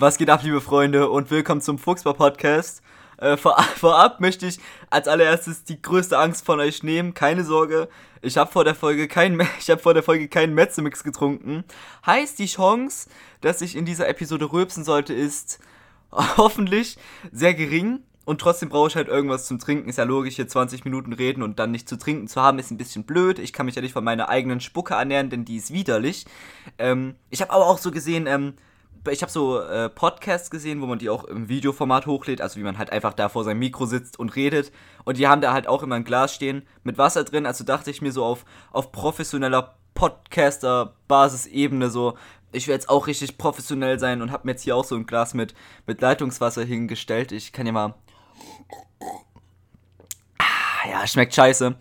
Was geht ab, liebe Freunde, und willkommen zum Fuchsbar Podcast. Äh, vor, vorab möchte ich als allererstes die größte Angst von euch nehmen. Keine Sorge, ich habe vor der Folge keinen, ich habe vor der Folge keinen Metzemix getrunken. Heißt, die Chance, dass ich in dieser Episode rülpsen sollte, ist hoffentlich sehr gering. Und trotzdem brauche ich halt irgendwas zum Trinken. Ist ja logisch, hier 20 Minuten reden und dann nicht zu trinken zu haben, ist ein bisschen blöd. Ich kann mich ja nicht von meiner eigenen Spucke ernähren, denn die ist widerlich. Ähm, ich habe aber auch so gesehen, ähm, ich habe so äh, Podcasts gesehen, wo man die auch im Videoformat hochlädt, also wie man halt einfach da vor seinem Mikro sitzt und redet. Und die haben da halt auch immer ein Glas stehen mit Wasser drin. Also dachte ich mir so auf, auf professioneller Podcaster-Basisebene so, ich will jetzt auch richtig professionell sein und habe mir jetzt hier auch so ein Glas mit, mit Leitungswasser hingestellt. Ich kann ja mal. Ah, ja, schmeckt scheiße.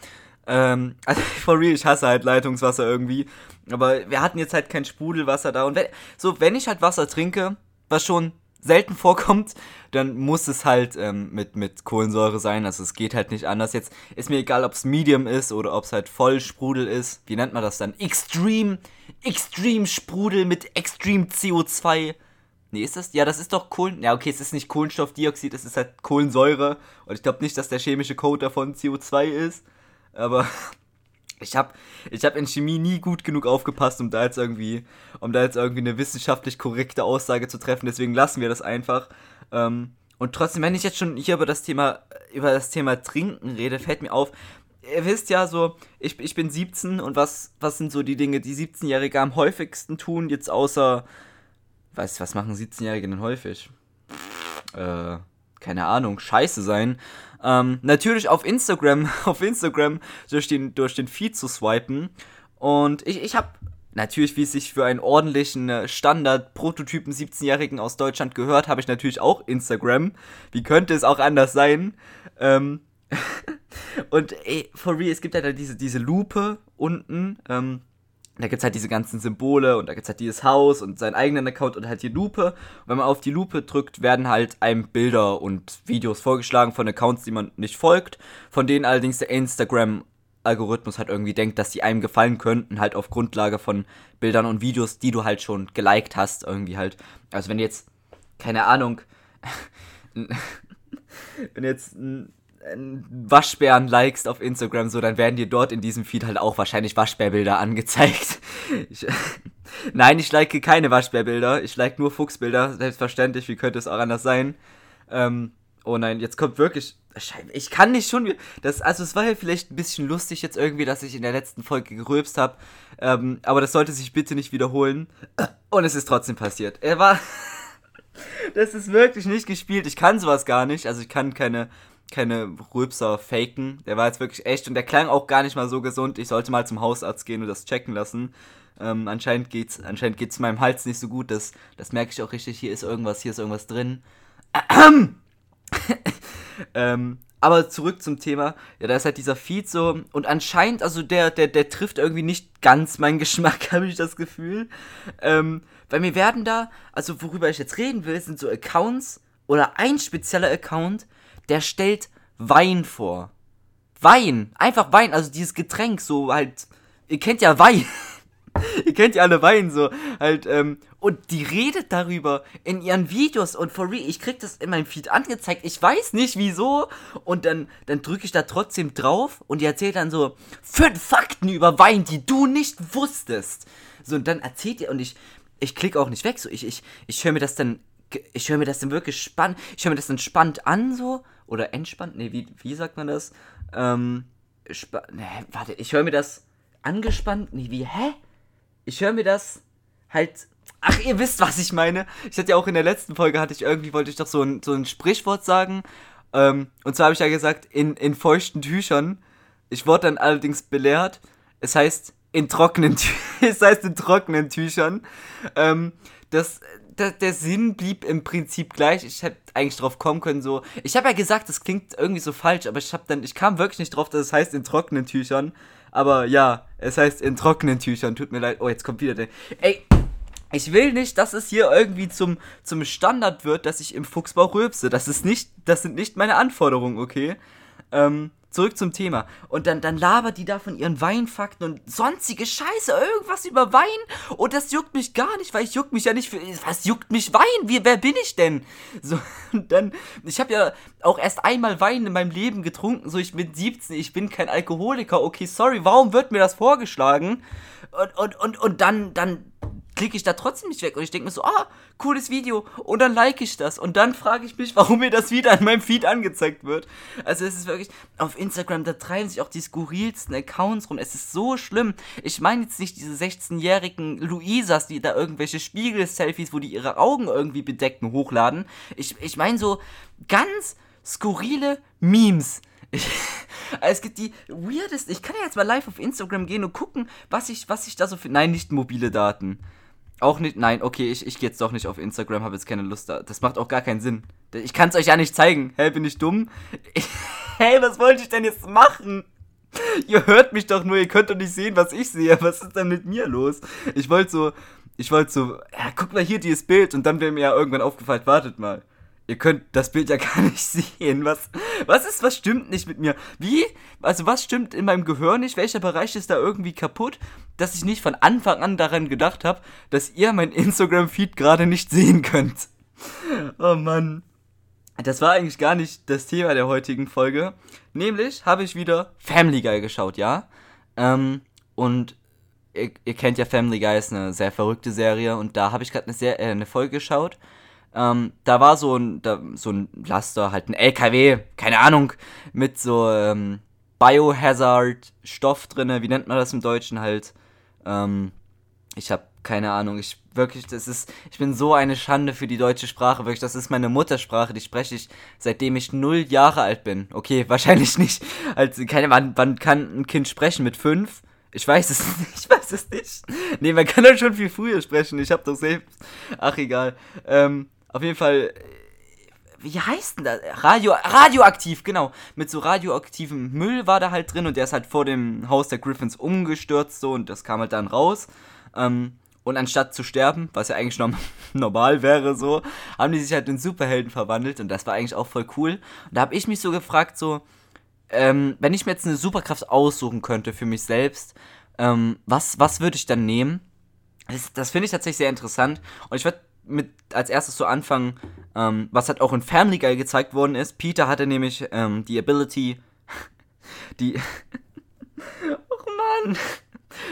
Ähm, also for real, ich hasse halt Leitungswasser irgendwie. Aber wir hatten jetzt halt kein Sprudelwasser da. Und wenn, so, wenn ich halt Wasser trinke, was schon selten vorkommt, dann muss es halt ähm, mit, mit Kohlensäure sein. Also es geht halt nicht anders. Jetzt ist mir egal, ob es Medium ist oder ob es halt Vollsprudel ist. Wie nennt man das dann? Extreme, Extreme Sprudel mit Extreme CO2. Nee, ist das? Ja, das ist doch Kohlen. Ja, okay, es ist nicht Kohlenstoffdioxid, es ist halt Kohlensäure. Und ich glaube nicht, dass der chemische Code davon CO2 ist. Aber ich habe ich hab in Chemie nie gut genug aufgepasst, um da jetzt irgendwie, um da jetzt irgendwie eine wissenschaftlich korrekte Aussage zu treffen. Deswegen lassen wir das einfach. Ähm, und trotzdem, wenn ich jetzt schon hier über das Thema, über das Thema Trinken rede, fällt mir auf, ihr wisst ja so, ich, ich bin 17 und was, was sind so die Dinge, die 17-Jährige am häufigsten tun, jetzt außer, was, was machen 17-Jährige denn häufig? Äh, keine Ahnung, scheiße sein. Ähm, natürlich auf Instagram, auf Instagram durch den, durch den Feed zu swipen. Und ich, ich habe natürlich, wie es sich für einen ordentlichen äh, Standard-Prototypen 17-Jährigen aus Deutschland gehört, habe ich natürlich auch Instagram. Wie könnte es auch anders sein? Ähm und ey, for real, es gibt ja da diese, diese Lupe unten. Ähm, da gibt es halt diese ganzen Symbole und da gibt es halt dieses Haus und seinen eigenen Account und halt die Lupe. Und wenn man auf die Lupe drückt, werden halt einem Bilder und Videos vorgeschlagen von Accounts, die man nicht folgt, von denen allerdings der Instagram-Algorithmus halt irgendwie denkt, dass die einem gefallen könnten, halt auf Grundlage von Bildern und Videos, die du halt schon geliked hast, irgendwie halt. Also wenn jetzt, keine Ahnung, wenn jetzt ein Waschbären likest auf Instagram, so, dann werden dir dort in diesem Feed halt auch wahrscheinlich Waschbärbilder angezeigt. Ich, Nein, ich like keine Waschbärbilder. Ich like nur Fuchsbilder, selbstverständlich. Wie könnte es auch anders sein? Ähm, oh nein, jetzt kommt wirklich. Ich kann nicht schon. Das, also, es war ja vielleicht ein bisschen lustig jetzt irgendwie, dass ich in der letzten Folge gerülpst habe. Ähm, aber das sollte sich bitte nicht wiederholen. Und es ist trotzdem passiert. Er war. das ist wirklich nicht gespielt. Ich kann sowas gar nicht. Also, ich kann keine keine Rülpser faken. Der war jetzt wirklich echt und der klang auch gar nicht mal so gesund. Ich sollte mal zum Hausarzt gehen und das checken lassen. Ähm, anscheinend geht's, anscheinend geht's meinem Hals nicht so gut. Das, das merke ich auch richtig. Hier ist irgendwas, hier ist irgendwas drin. ähm, aber zurück zum Thema. Ja, da ist halt dieser Feed so. Und anscheinend, also der, der, der trifft irgendwie nicht ganz meinen Geschmack, habe ich das Gefühl. Ähm, weil mir werden da, also worüber ich jetzt reden will, sind so Accounts oder ein spezieller Account, der stellt Wein vor. Wein, einfach Wein, also dieses Getränk, so halt, ihr kennt ja Wein. ihr kennt ja alle Wein, so halt, ähm, und die redet darüber in ihren Videos und for real, ich krieg das in meinem Feed angezeigt, ich weiß nicht wieso, und dann, dann drücke ich da trotzdem drauf und die erzählt dann so fünf Fakten über Wein, die du nicht wusstest. So, und dann erzählt ihr, und ich, ich klicke auch nicht weg, so, ich, ich, ich höre mir das dann, ich höre mir das dann wirklich spannend, ich höre mir das dann spannend an, so, oder entspannt, nee, wie, wie sagt man das? Ähm, nee, warte, ich höre mir das angespannt, nee, wie, hä? Ich höre mir das halt, ach, ihr wisst, was ich meine. Ich hatte ja auch in der letzten Folge, hatte ich irgendwie, wollte ich doch so ein, so ein Sprichwort sagen, ähm, und zwar habe ich ja gesagt, in, in feuchten Tüchern. Ich wurde dann allerdings belehrt, es heißt in trockenen, es heißt in trockenen Tüchern. Ähm, das, der, der Sinn blieb im Prinzip gleich. Ich hätte eigentlich drauf kommen können, so. Ich habe ja gesagt, das klingt irgendwie so falsch, aber ich habe dann, ich kam wirklich nicht drauf, dass es heißt in trockenen Tüchern. Aber ja, es heißt in trockenen Tüchern. Tut mir leid. Oh, jetzt kommt wieder der. Ey, ich will nicht, dass es hier irgendwie zum, zum Standard wird, dass ich im Fuchsbau rülpse. Das ist nicht, das sind nicht meine Anforderungen, okay? Ähm, zurück zum Thema. Und dann, dann labert die da von ihren Weinfakten und sonstige Scheiße, irgendwas über Wein. Und das juckt mich gar nicht, weil ich juck mich ja nicht für. Was juckt mich Wein? Wie, wer bin ich denn? So, und dann, ich habe ja auch erst einmal Wein in meinem Leben getrunken, so ich bin 17, ich bin kein Alkoholiker. Okay, sorry, warum wird mir das vorgeschlagen? Und, und, und, und dann, dann klicke ich da trotzdem nicht weg. Und ich denke mir so, ah, cooles Video. Und dann like ich das. Und dann frage ich mich, warum mir das wieder in meinem Feed angezeigt wird. Also es ist wirklich, auf Instagram, da treiben sich auch die skurrilsten Accounts rum. Es ist so schlimm. Ich meine jetzt nicht diese 16-jährigen Luisas, die da irgendwelche Spiegel-Selfies, wo die ihre Augen irgendwie bedecken, hochladen. Ich, ich meine so ganz skurrile Memes. Ich, es gibt die weirdest. Ich kann ja jetzt mal live auf Instagram gehen und gucken, was ich, was ich da so finde. Nein, nicht mobile Daten. Auch nicht, nein, okay, ich, ich gehe jetzt doch nicht auf Instagram, habe jetzt keine Lust da. Das macht auch gar keinen Sinn. Ich kann es euch ja nicht zeigen. Hä, bin ich dumm? Ich, hey, was wollte ich denn jetzt machen? Ihr hört mich doch nur, ihr könnt doch nicht sehen, was ich sehe. Was ist denn mit mir los? Ich wollte so, ich wollte so, ja, guck mal hier dieses Bild und dann wäre mir ja irgendwann aufgefallen, wartet mal ihr könnt das Bild ja gar nicht sehen. Was, was ist, was stimmt nicht mit mir? Wie? Also was stimmt in meinem Gehirn nicht? Welcher Bereich ist da irgendwie kaputt, dass ich nicht von Anfang an daran gedacht habe, dass ihr mein Instagram-Feed gerade nicht sehen könnt? Oh Mann. Das war eigentlich gar nicht das Thema der heutigen Folge. Nämlich habe ich wieder Family Guy geschaut, ja? Ähm, und ihr, ihr, kennt ja Family Guy, ist eine sehr verrückte Serie. Und da habe ich gerade eine, äh, eine Folge geschaut ähm, da war so ein, da, so ein Laster, halt ein LKW, keine Ahnung, mit so ähm, Biohazard-Stoff drinne. Wie nennt man das im Deutschen halt? Ähm, ich habe keine Ahnung. Ich wirklich, das ist, ich bin so eine Schande für die deutsche Sprache. Wirklich, das ist meine Muttersprache. Die spreche ich seitdem ich null Jahre alt bin. Okay, wahrscheinlich nicht. Also keine, wann, wann kann ein Kind sprechen mit fünf? Ich weiß es nicht. Ich weiß es nicht. Nee, man kann doch schon viel früher sprechen. Ich habe doch selbst. Ach egal. Ähm, auf jeden Fall, äh, wie heißt denn das? Radio, radioaktiv, genau. Mit so radioaktivem Müll war da halt drin und der ist halt vor dem Haus der Griffins umgestürzt so und das kam halt dann raus. Ähm, und anstatt zu sterben, was ja eigentlich normal wäre so, haben die sich halt in Superhelden verwandelt und das war eigentlich auch voll cool. Und da habe ich mich so gefragt, so, ähm, wenn ich mir jetzt eine Superkraft aussuchen könnte für mich selbst, ähm, was, was würde ich dann nehmen? Das, das finde ich tatsächlich sehr interessant. Und ich würde mit als erstes so anfangen, ähm, was halt auch in Family Guy gezeigt worden ist. Peter hatte nämlich ähm, die Ability, die. Och Mann!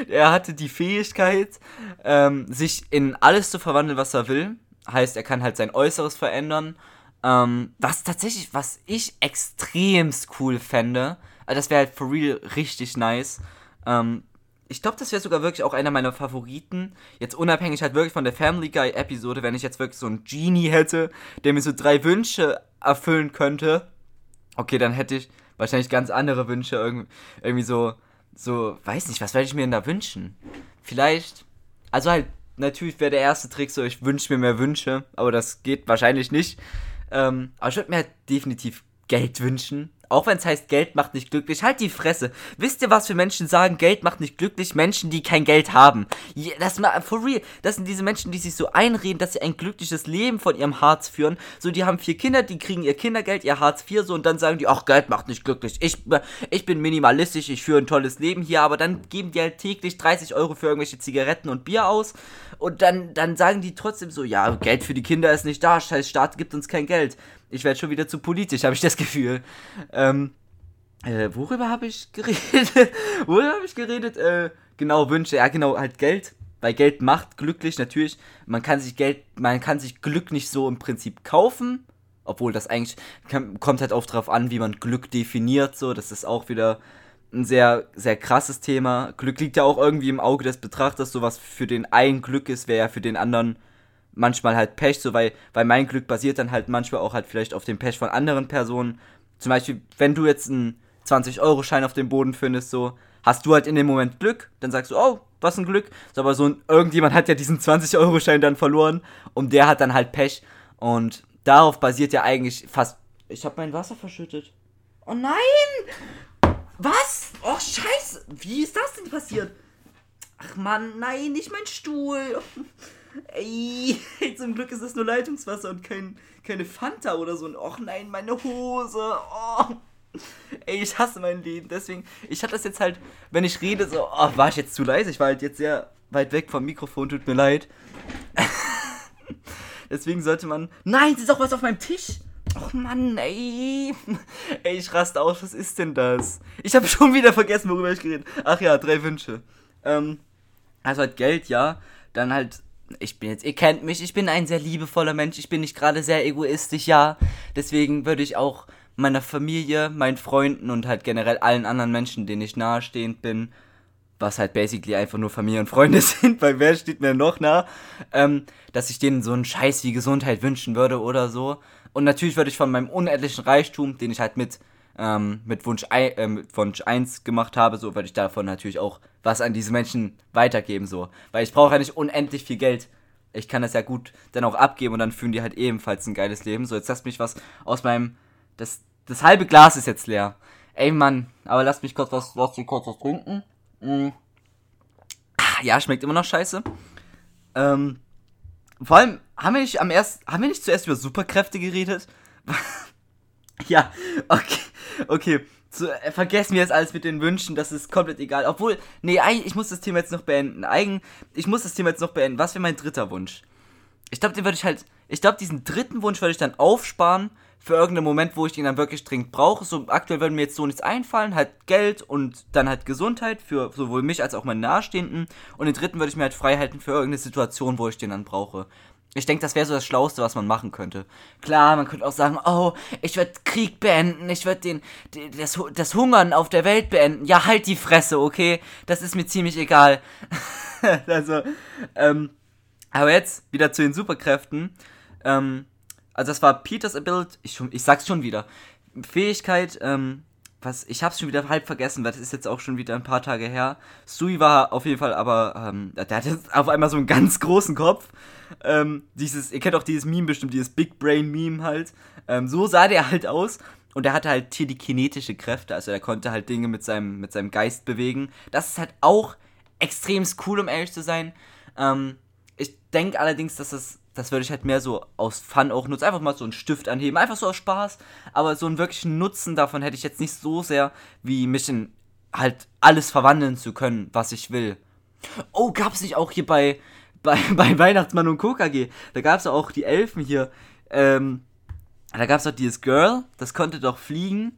Er hatte die Fähigkeit, ähm, sich in alles zu verwandeln, was er will. Heißt, er kann halt sein Äußeres verändern. Ähm, was tatsächlich, was ich extremst cool fände. Also das wäre halt for real richtig nice. Ähm, ich glaube, das wäre sogar wirklich auch einer meiner Favoriten. Jetzt unabhängig halt wirklich von der Family Guy Episode, wenn ich jetzt wirklich so einen Genie hätte, der mir so drei Wünsche erfüllen könnte. Okay, dann hätte ich wahrscheinlich ganz andere Wünsche. Irgendwie, irgendwie so, so, weiß nicht, was werde ich mir denn da wünschen? Vielleicht, also halt, natürlich wäre der erste Trick so, ich wünsche mir mehr Wünsche, aber das geht wahrscheinlich nicht. Ähm, aber ich würde mir halt definitiv Geld wünschen. Auch wenn es heißt, Geld macht nicht glücklich, halt die Fresse. Wisst ihr, was für Menschen sagen, Geld macht nicht glücklich? Menschen, die kein Geld haben. Das mal for real. Das sind diese Menschen, die sich so einreden, dass sie ein glückliches Leben von ihrem Harz führen. So, die haben vier Kinder, die kriegen ihr Kindergeld, ihr Harz IV, so und dann sagen die, ach, Geld macht nicht glücklich. Ich, ich bin minimalistisch, ich führe ein tolles Leben hier, aber dann geben die halt täglich 30 Euro für irgendwelche Zigaretten und Bier aus. Und dann, dann sagen die trotzdem so, ja, Geld für die Kinder ist nicht da, scheiß Staat gibt uns kein Geld. Ich werde schon wieder zu politisch, habe ich das Gefühl. Ähm, äh, worüber habe ich geredet? worüber habe ich geredet? Äh, genau, Wünsche, ja genau, halt Geld. Weil Geld macht glücklich, natürlich. Man kann sich Geld, man kann sich Glück nicht so im Prinzip kaufen. Obwohl das eigentlich kommt halt auch darauf an, wie man Glück definiert. So, das ist auch wieder ein sehr, sehr krasses Thema. Glück liegt ja auch irgendwie im Auge des Betrachters. So was für den einen Glück ist, wäre ja für den anderen manchmal halt Pech, so weil, weil mein Glück basiert dann halt manchmal auch halt vielleicht auf dem Pech von anderen Personen. Zum Beispiel, wenn du jetzt einen 20-Euro-Schein auf dem Boden findest, so, hast du halt in dem Moment Glück, dann sagst du, oh, was ein Glück. So, aber so ein, irgendjemand hat ja diesen 20-Euro-Schein dann verloren und der hat dann halt Pech. Und darauf basiert ja eigentlich fast. Ich habe mein Wasser verschüttet. Oh nein! Was? Oh, scheiße! Wie ist das denn passiert? Ach man, nein, nicht mein Stuhl. Ey, zum Glück ist es nur Leitungswasser und kein, keine Fanta oder so. Und och nein, meine Hose. Oh. Ey, ich hasse mein Leben. Deswegen, ich hatte das jetzt halt, wenn ich rede, so, oh, war ich jetzt zu leise? Ich war halt jetzt sehr weit weg vom Mikrofon, tut mir leid. Deswegen sollte man. Nein, es ist doch was auf meinem Tisch. Och Mann, ey. Ey, ich raste aus. Was ist denn das? Ich habe schon wieder vergessen, worüber ich geredet Ach ja, drei Wünsche. Ähm, also halt Geld, ja. Dann halt, ich bin jetzt, ihr kennt mich, ich bin ein sehr liebevoller Mensch. Ich bin nicht gerade sehr egoistisch, ja. Deswegen würde ich auch meiner Familie, meinen Freunden und halt generell allen anderen Menschen, denen ich nahestehend bin, was halt basically einfach nur Familie und Freunde sind, weil wer steht mir noch nah, ähm, dass ich denen so einen Scheiß wie Gesundheit wünschen würde oder so. Und natürlich würde ich von meinem unendlichen Reichtum, den ich halt mit, ähm, mit, Wunsch, äh, mit Wunsch 1 gemacht habe, so würde ich davon natürlich auch was an diese Menschen weitergeben, so. Weil ich brauche ja nicht unendlich viel Geld. Ich kann das ja gut dann auch abgeben und dann führen die halt ebenfalls ein geiles Leben. So, jetzt lasst mich was aus meinem. Das, das halbe Glas ist jetzt leer. Ey Mann, aber lasst mich kurz was, lasst mich kurz was trinken. Mm. Ja, schmeckt immer noch scheiße. Ähm, vor allem, haben wir nicht am ersten, haben wir nicht zuerst über Superkräfte geredet? ja, okay, okay. So, äh, vergessen wir jetzt alles mit den Wünschen, das ist komplett egal. Obwohl, nee, ich muss das Thema jetzt noch beenden. Eigen, ich muss das Thema jetzt noch beenden. Was wäre mein dritter Wunsch? Ich glaube, den würde ich halt, ich glaube, diesen dritten Wunsch würde ich dann aufsparen für irgendeinen Moment, wo ich ihn dann wirklich dringend brauche. So aktuell würde mir jetzt so nichts einfallen, halt Geld und dann halt Gesundheit für sowohl mich als auch meine Nahestehenden. Und den dritten würde ich mir halt frei halten für irgendeine Situation, wo ich den dann brauche. Ich denke, das wäre so das Schlauste, was man machen könnte. Klar, man könnte auch sagen, oh, ich würde Krieg beenden, ich würde den, das, das Hungern auf der Welt beenden. Ja, halt die Fresse, okay? Das ist mir ziemlich egal. also, ähm, aber jetzt wieder zu den Superkräften. Ähm, also das war Peters Ability, ich, ich sag's schon wieder. Fähigkeit, ähm, was, ich hab's schon wieder halb vergessen, weil das ist jetzt auch schon wieder ein paar Tage her. Sui war auf jeden Fall aber, ähm, der hatte auf einmal so einen ganz großen Kopf. Ähm, dieses, ihr kennt auch dieses Meme bestimmt, dieses Big Brain Meme halt. Ähm, so sah der halt aus. Und er hatte halt telekinetische Kräfte, also er konnte halt Dinge mit seinem, mit seinem Geist bewegen. Das ist halt auch extrem cool, um ehrlich zu sein. Ähm, ich denke allerdings, dass das das würde ich halt mehr so aus Fun auch nutzen. Einfach mal so einen Stift anheben, einfach so aus Spaß. Aber so einen wirklichen Nutzen davon hätte ich jetzt nicht so sehr, wie mich in halt alles verwandeln zu können, was ich will. Oh, gab es nicht auch hier bei, bei, bei Weihnachtsmann und KKG? Da gab es auch die Elfen hier. Ähm, da gab es doch dieses Girl, das konnte doch fliegen.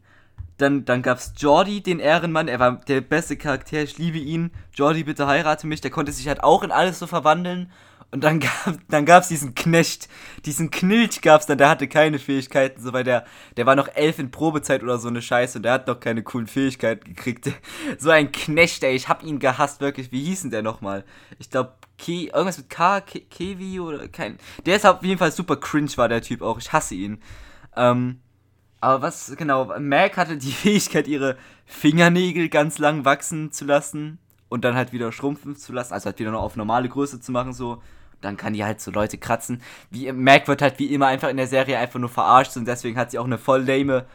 Dann, dann gab es Jordi, den Ehrenmann. Er war der beste Charakter, ich liebe ihn. Jordi, bitte heirate mich. Der konnte sich halt auch in alles so verwandeln. Und dann gab dann gab's diesen Knecht, diesen Knilch gab's dann, der hatte keine Fähigkeiten, so weil der der war noch elf in Probezeit oder so eine Scheiße und der hat noch keine coolen Fähigkeiten gekriegt. So ein Knecht, ey, ich hab ihn gehasst wirklich. Wie hieß denn der nochmal? Ich glaube Ke irgendwas mit K Ke Kevi oder kein. Der ist auf jeden Fall super cringe war der Typ auch. Ich hasse ihn. Ähm aber was genau, Mac hatte die Fähigkeit ihre Fingernägel ganz lang wachsen zu lassen und dann halt wieder schrumpfen zu lassen, also halt wieder noch auf normale Größe zu machen so dann kann die halt so Leute kratzen. Wie Mac wird halt wie immer einfach in der Serie einfach nur verarscht und deswegen hat sie auch eine voll lame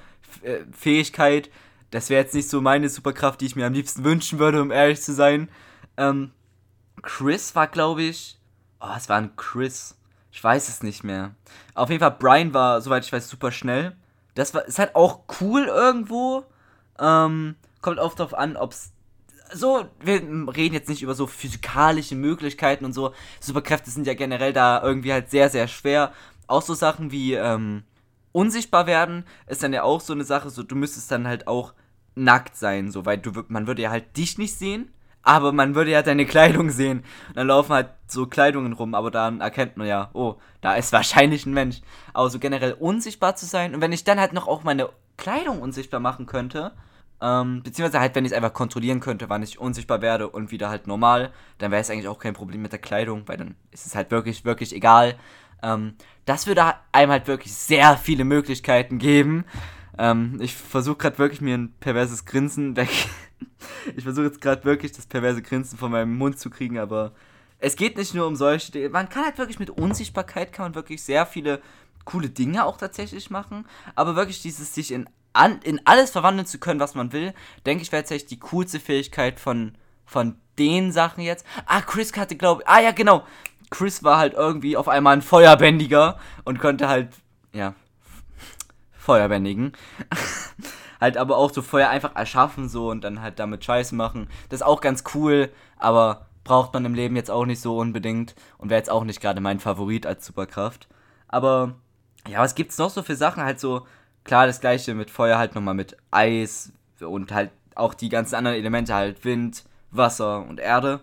äh, Fähigkeit. Das wäre jetzt nicht so meine Superkraft, die ich mir am liebsten wünschen würde, um ehrlich zu sein. Ähm, Chris war, glaube ich. Oh, es war ein Chris. Ich weiß es nicht mehr. Auf jeden Fall, Brian war, soweit ich weiß, super schnell. Das war, ist halt auch cool irgendwo. Ähm, kommt oft darauf an, ob es so, wir reden jetzt nicht über so physikalische Möglichkeiten und so. Superkräfte sind ja generell da irgendwie halt sehr, sehr schwer. Auch so Sachen wie ähm, unsichtbar werden ist dann ja auch so eine Sache, so du müsstest dann halt auch nackt sein, so, weil du, man würde ja halt dich nicht sehen, aber man würde ja deine Kleidung sehen. Und dann laufen halt so Kleidungen rum, aber dann erkennt man ja, oh, da ist wahrscheinlich ein Mensch. Aber so generell unsichtbar zu sein und wenn ich dann halt noch auch meine Kleidung unsichtbar machen könnte, ähm, beziehungsweise halt, wenn ich es einfach kontrollieren könnte, wann ich unsichtbar werde und wieder halt normal, dann wäre es eigentlich auch kein Problem mit der Kleidung, weil dann ist es halt wirklich, wirklich egal. Ähm, das würde einem halt wirklich sehr viele Möglichkeiten geben. Ähm, ich versuche gerade wirklich mir ein perverses Grinsen weg. ich versuche jetzt gerade wirklich das perverse Grinsen von meinem Mund zu kriegen, aber es geht nicht nur um solche Dinge. Man kann halt wirklich mit Unsichtbarkeit kann man wirklich sehr viele coole Dinge auch tatsächlich machen, aber wirklich dieses sich in an, in alles verwandeln zu können, was man will, denke ich, wäre tatsächlich die coolste Fähigkeit von, von den Sachen jetzt. Ah, Chris hatte, glaube ich, ah ja, genau. Chris war halt irgendwie auf einmal ein Feuerbändiger und konnte halt, ja, Feuerbändigen. halt aber auch so Feuer einfach erschaffen so und dann halt damit Scheiße machen. Das ist auch ganz cool, aber braucht man im Leben jetzt auch nicht so unbedingt und wäre jetzt auch nicht gerade mein Favorit als Superkraft. Aber ja, was gibt's noch so für Sachen? Halt so, klar, das gleiche mit Feuer halt nochmal mit Eis und halt auch die ganzen anderen Elemente, halt Wind, Wasser und Erde.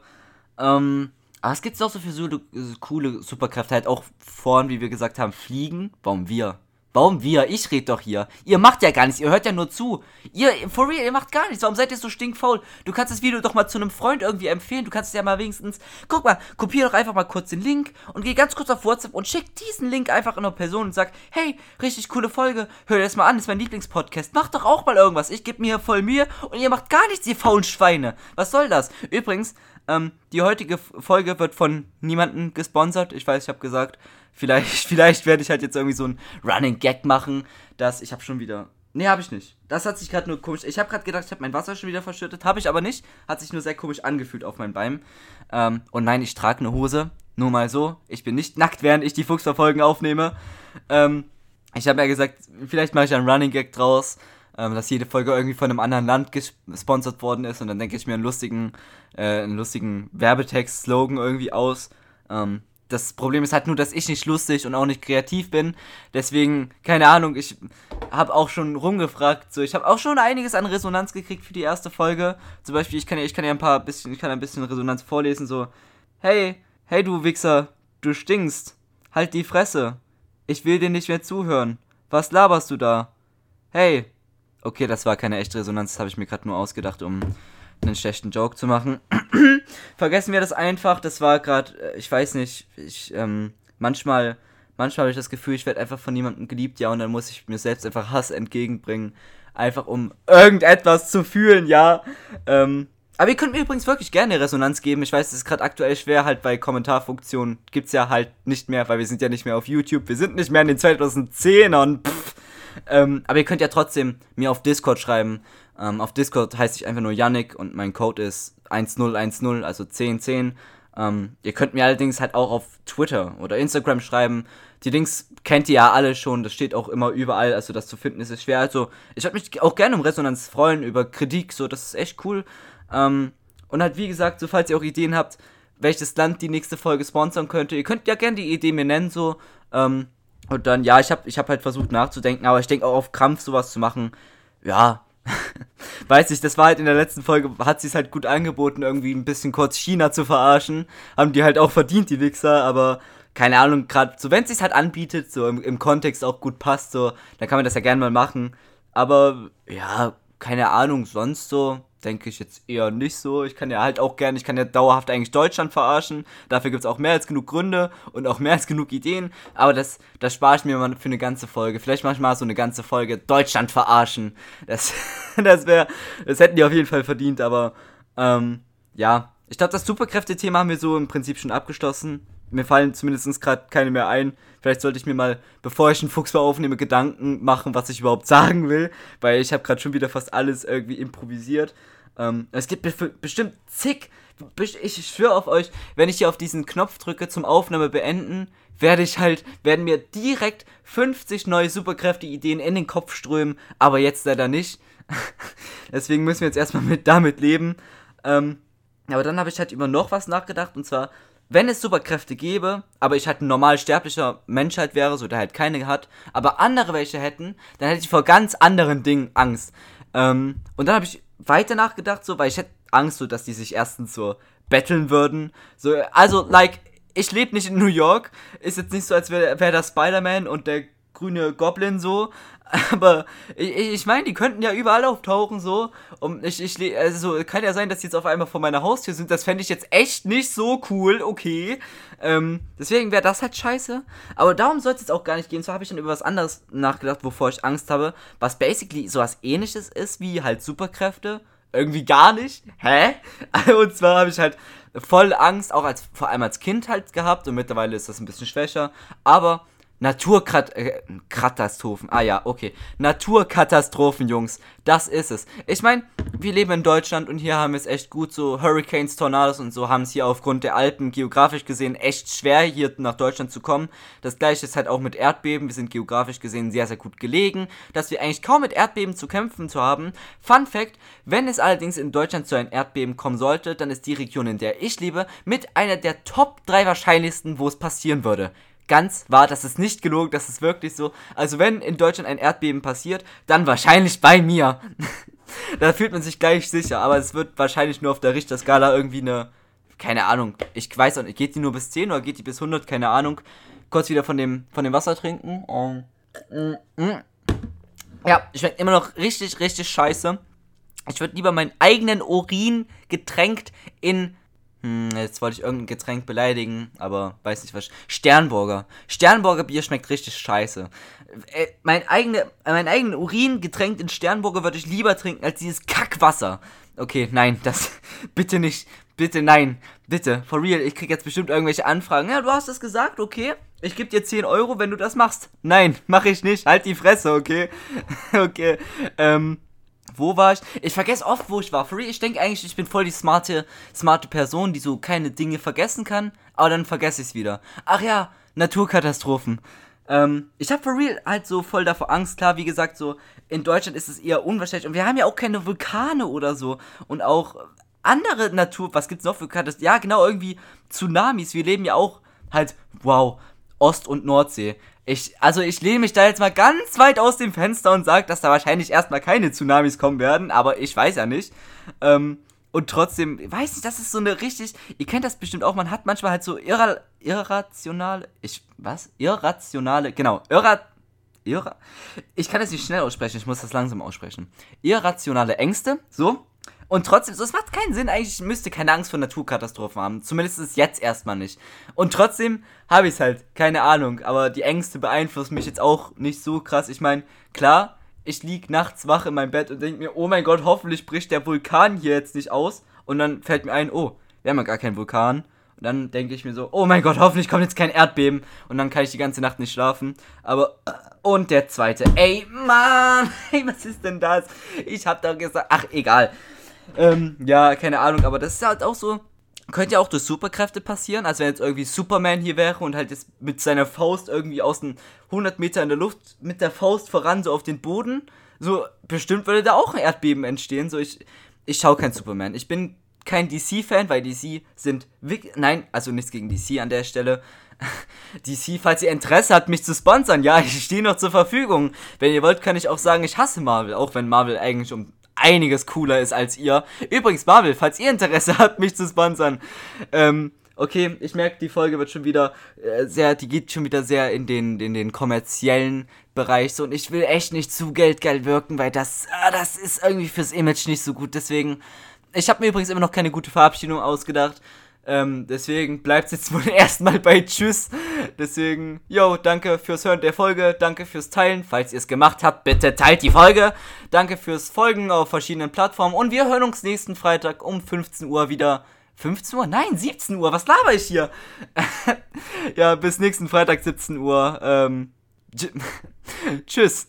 Ähm, aber es gibt noch so für so, so coole Superkräfte, halt auch vorn, wie wir gesagt haben, fliegen. Warum wir? Warum wir? Ich red doch hier. Ihr macht ja gar nichts, ihr hört ja nur zu. Ihr, for real, ihr macht gar nichts. Warum seid ihr so stinkfaul? Du kannst das Video doch mal zu einem Freund irgendwie empfehlen. Du kannst es ja mal wenigstens. Guck mal, kopier doch einfach mal kurz den Link und geh ganz kurz auf WhatsApp und schick diesen Link einfach in eine Person und sag, hey, richtig coole Folge. Hör dir das mal an, das ist mein Lieblingspodcast. Mach doch auch mal irgendwas. Ich gebe mir voll Mühe und ihr macht gar nichts, ihr faulen Schweine. Was soll das? Übrigens, ähm, die heutige Folge wird von niemandem gesponsert. Ich weiß, ich habe gesagt, vielleicht, vielleicht werde ich halt jetzt irgendwie so ein Running Gag machen, dass ich habe schon wieder. Nee, habe ich nicht. Das hat sich gerade nur komisch. Ich habe gerade gedacht, ich habe mein Wasser schon wieder verschüttet. Habe ich aber nicht. Hat sich nur sehr komisch angefühlt auf meinen Beinen. Ähm, und nein, ich trage eine Hose. Nur mal so. Ich bin nicht nackt, während ich die Fuchsverfolgen aufnehme. Ähm, ich habe ja gesagt, vielleicht mache ich einen Running Gag draus ähm, dass jede Folge irgendwie von einem anderen Land gesponsert worden ist und dann denke ich mir einen lustigen, äh, einen lustigen Werbetext, Slogan irgendwie aus. Ähm, das Problem ist halt nur, dass ich nicht lustig und auch nicht kreativ bin. Deswegen, keine Ahnung, ich habe auch schon rumgefragt. So, ich habe auch schon einiges an Resonanz gekriegt für die erste Folge. Zum Beispiel, ich kann ja, ich kann ja ein paar bisschen, ich kann ein bisschen Resonanz vorlesen. So, hey, hey du Wichser, du stinkst. Halt die Fresse. Ich will dir nicht mehr zuhören. Was laberst du da? Hey, Okay, das war keine echte Resonanz, das habe ich mir gerade nur ausgedacht, um einen schlechten Joke zu machen. Vergessen wir das einfach, das war gerade, äh, ich weiß nicht, ich, ähm, manchmal, manchmal habe ich das Gefühl, ich werde einfach von jemandem geliebt, ja, und dann muss ich mir selbst einfach Hass entgegenbringen, einfach um irgendetwas zu fühlen, ja. Ähm, aber ihr könnt mir übrigens wirklich gerne Resonanz geben. Ich weiß, es ist gerade aktuell schwer, halt bei Kommentarfunktionen gibt's ja halt nicht mehr, weil wir sind ja nicht mehr auf YouTube. Wir sind nicht mehr in den 2010ern. Pff. Ähm, aber ihr könnt ja trotzdem mir auf Discord schreiben. Ähm, auf Discord heiße ich einfach nur Yannick und mein Code ist 1010, also 1010. Ähm, ihr könnt mir allerdings halt auch auf Twitter oder Instagram schreiben. Die Links kennt ihr ja alle schon, das steht auch immer überall, also das zu finden ist es schwer. Also ich würde mich auch gerne um Resonanz freuen, über Kritik, so, das ist echt cool. Ähm, und halt wie gesagt, so falls ihr auch Ideen habt, welches Land die nächste Folge sponsern könnte, ihr könnt ja gerne die Idee mir nennen, so. Ähm, und dann, ja, ich habe ich hab halt versucht nachzudenken, aber ich denke auch auf Krampf sowas zu machen, ja, weiß ich, das war halt in der letzten Folge, hat sie es halt gut angeboten, irgendwie ein bisschen kurz China zu verarschen. Haben die halt auch verdient, die Wichser, aber keine Ahnung, gerade so, wenn es sich halt anbietet, so im, im Kontext auch gut passt, so, dann kann man das ja gerne mal machen. Aber ja, keine Ahnung, sonst so, denke ich jetzt eher nicht so. Ich kann ja halt auch gerne, ich kann ja dauerhaft eigentlich Deutschland verarschen. Dafür gibt es auch mehr als genug Gründe und auch mehr als genug Ideen. Aber das, das spare ich mir mal für eine ganze Folge. Vielleicht manchmal so eine ganze Folge Deutschland verarschen. Das, das wäre, das hätten die auf jeden Fall verdient. Aber ähm, ja, ich glaube, das Superkräfte-Thema haben wir so im Prinzip schon abgeschlossen. Mir fallen zumindest gerade keine mehr ein. Vielleicht sollte ich mir mal, bevor ich einen Fuchs aufnehme, Gedanken machen, was ich überhaupt sagen will. Weil ich habe gerade schon wieder fast alles irgendwie improvisiert. Ähm, es gibt bestimmt zig. Ich schwöre auf euch, wenn ich hier auf diesen Knopf drücke zum Aufnahme beenden, werde ich halt, werden mir direkt 50 neue Superkräfte-Ideen in den Kopf strömen, aber jetzt leider nicht. Deswegen müssen wir jetzt erstmal mit damit leben. Ähm, aber dann habe ich halt über noch was nachgedacht und zwar, wenn es Superkräfte gäbe, aber ich halt ein normal sterblicher Mensch halt wäre, so der halt keine hat, aber andere welche hätten, dann hätte ich vor ganz anderen Dingen Angst. Ähm, und dann habe ich weiter nachgedacht, so, weil ich hätte Angst, so, dass die sich erstens so betteln würden. So, also, like, ich lebe nicht in New York. Ist jetzt nicht so, als wäre wär da Spider-Man und der grüne Goblin so. Aber ich, ich meine, die könnten ja überall auftauchen so. Und ich, ich, also kann ja sein, dass die jetzt auf einmal vor meiner Haustür sind. Das fände ich jetzt echt nicht so cool, okay. Ähm, deswegen wäre das halt scheiße. Aber darum soll es jetzt auch gar nicht gehen. So habe ich dann über was anderes nachgedacht, wovor ich Angst habe. Was basically sowas ähnliches ist wie halt Superkräfte. Irgendwie gar nicht. Hä? Und zwar habe ich halt voll Angst, auch als vor allem als Kind halt gehabt. Und mittlerweile ist das ein bisschen schwächer. Aber Naturkatastrophen. Äh, ah ja, okay. Naturkatastrophen, Jungs. Das ist es. Ich meine, wir leben in Deutschland und hier haben wir es echt gut. So Hurricanes, Tornados und so haben es hier aufgrund der Alpen geografisch gesehen echt schwer, hier nach Deutschland zu kommen. Das gleiche ist halt auch mit Erdbeben. Wir sind geografisch gesehen sehr, sehr gut gelegen, dass wir eigentlich kaum mit Erdbeben zu kämpfen zu haben. Fun Fact, wenn es allerdings in Deutschland zu einem Erdbeben kommen sollte, dann ist die Region, in der ich lebe, mit einer der Top 3 wahrscheinlichsten, wo es passieren würde ganz wahr, das ist nicht gelogen, das ist wirklich so. Also wenn in Deutschland ein Erdbeben passiert, dann wahrscheinlich bei mir. da fühlt man sich gleich sicher, aber es wird wahrscheinlich nur auf der Richterskala irgendwie eine, keine Ahnung, ich weiß auch nicht, geht die nur bis 10 oder geht die bis 100, keine Ahnung. Kurz wieder von dem, von dem Wasser trinken. Um, mm, mm. Ja, schmeckt immer noch richtig, richtig scheiße. Ich würde lieber meinen eigenen Urin getränkt in hm, jetzt wollte ich irgendein Getränk beleidigen, aber weiß nicht was. Sternburger. Sternburger Bier schmeckt richtig scheiße. Äh, mein, eigene, mein eigenen Urin getränkt in Sternburger würde ich lieber trinken als dieses Kackwasser. Okay, nein, das. Bitte nicht. Bitte, nein. Bitte. For real. Ich krieg jetzt bestimmt irgendwelche Anfragen. Ja, du hast es gesagt, okay. Ich gebe dir 10 Euro, wenn du das machst. Nein, mach ich nicht. Halt die Fresse, okay? okay. Ähm. Wo war ich? Ich vergesse oft, wo ich war. Real, ich denke eigentlich, ich bin voll die smarte, smarte Person, die so keine Dinge vergessen kann, aber dann vergesse ich es wieder. Ach ja, Naturkatastrophen. Ähm, ich habe for real halt so voll davor Angst. Klar, wie gesagt, so in Deutschland ist es eher unwahrscheinlich. Und wir haben ja auch keine Vulkane oder so. Und auch andere Natur, was gibt's noch für Katastrophen? Ja, genau, irgendwie Tsunamis. Wir leben ja auch halt, wow, Ost- und Nordsee. Ich, also ich lehne mich da jetzt mal ganz weit aus dem Fenster und sage, dass da wahrscheinlich erstmal keine Tsunamis kommen werden, aber ich weiß ja nicht. Ähm, und trotzdem, weiß ich, das ist so eine richtig, ihr kennt das bestimmt auch, man hat manchmal halt so irra, irrationale, ich, was? Irrationale, genau, irra, irra, ich kann das nicht schnell aussprechen, ich muss das langsam aussprechen. Irrationale Ängste, so, und trotzdem, so, es macht keinen Sinn, eigentlich müsste keine Angst vor Naturkatastrophen haben. Zumindest ist jetzt erstmal nicht. Und trotzdem habe ich es halt, keine Ahnung. Aber die Ängste beeinflussen mich jetzt auch nicht so krass. Ich meine, klar, ich lieg nachts wach in meinem Bett und denke mir, oh mein Gott, hoffentlich bricht der Vulkan hier jetzt nicht aus. Und dann fällt mir ein, oh, wir haben ja gar keinen Vulkan. Und dann denke ich mir so, oh mein Gott, hoffentlich kommt jetzt kein Erdbeben. Und dann kann ich die ganze Nacht nicht schlafen. Aber, und der zweite, ey, Mann, ey, was ist denn das? Ich hab doch gesagt, ach, egal. Ähm, ja, keine Ahnung, aber das ist halt auch so. Könnte ja auch durch Superkräfte passieren. Also wenn jetzt irgendwie Superman hier wäre und halt jetzt mit seiner Faust irgendwie aus den 100 Meter in der Luft mit der Faust voran so auf den Boden, so bestimmt würde da auch ein Erdbeben entstehen. So ich, ich schaue kein Superman. Ich bin kein DC-Fan, weil DC sind nein, also nichts gegen DC an der Stelle. DC, falls ihr Interesse habt, mich zu sponsern, ja, ich stehe noch zur Verfügung. Wenn ihr wollt, kann ich auch sagen, ich hasse Marvel, auch wenn Marvel eigentlich um einiges cooler ist als ihr. Übrigens, Marvel, falls ihr Interesse habt, mich zu sponsern. Ähm, okay, ich merke, die Folge wird schon wieder äh, sehr, die geht schon wieder sehr in den, in den kommerziellen Bereich so und ich will echt nicht zu geldgeil wirken, weil das, ah, das ist irgendwie fürs Image nicht so gut. Deswegen, ich habe mir übrigens immer noch keine gute Verabschiedung ausgedacht. Ähm, deswegen bleibt es jetzt wohl erstmal bei Tschüss. Deswegen, yo, danke fürs Hören der Folge, danke fürs Teilen. Falls ihr es gemacht habt, bitte teilt die Folge. Danke fürs Folgen auf verschiedenen Plattformen und wir hören uns nächsten Freitag um 15 Uhr wieder. 15 Uhr? Nein, 17 Uhr. Was laber ich hier? ja, bis nächsten Freitag 17 Uhr. Ähm, tschüss.